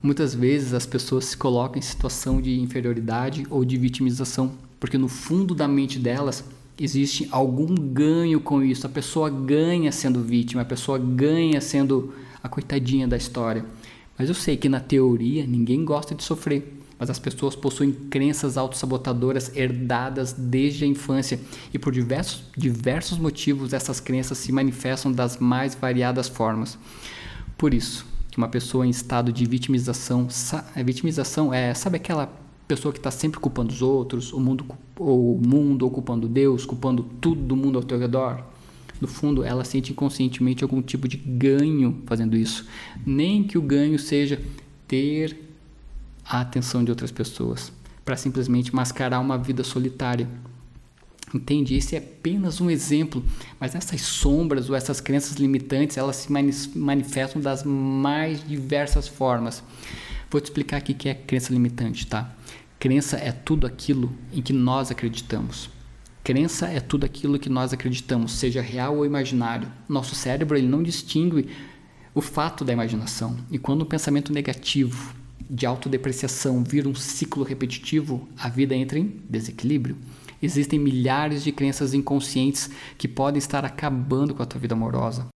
Muitas vezes as pessoas se colocam em situação de inferioridade ou de vitimização, porque no fundo da mente delas existe algum ganho com isso. A pessoa ganha sendo vítima, a pessoa ganha sendo a coitadinha da história. Mas eu sei que na teoria ninguém gosta de sofrer, mas as pessoas possuem crenças autossabotadoras herdadas desde a infância e por diversos, diversos motivos essas crenças se manifestam das mais variadas formas. Por isso, uma pessoa em estado de vitimização, a vitimização é, sabe aquela pessoa que está sempre culpando os outros, o mundo, ou o mundo, ou culpando Deus, culpando tudo do mundo ao teu redor? No fundo, ela sente inconscientemente algum tipo de ganho fazendo isso. Nem que o ganho seja ter a atenção de outras pessoas, para simplesmente mascarar uma vida solitária. Entende? Esse é apenas um exemplo, mas essas sombras ou essas crenças limitantes, elas se manifestam das mais diversas formas. Vou te explicar aqui o que é crença limitante, tá? Crença é tudo aquilo em que nós acreditamos. Crença é tudo aquilo que nós acreditamos, seja real ou imaginário. Nosso cérebro ele não distingue o fato da imaginação. E quando um pensamento negativo de autodepreciação vira um ciclo repetitivo, a vida entra em desequilíbrio. Existem milhares de crenças inconscientes que podem estar acabando com a tua vida amorosa.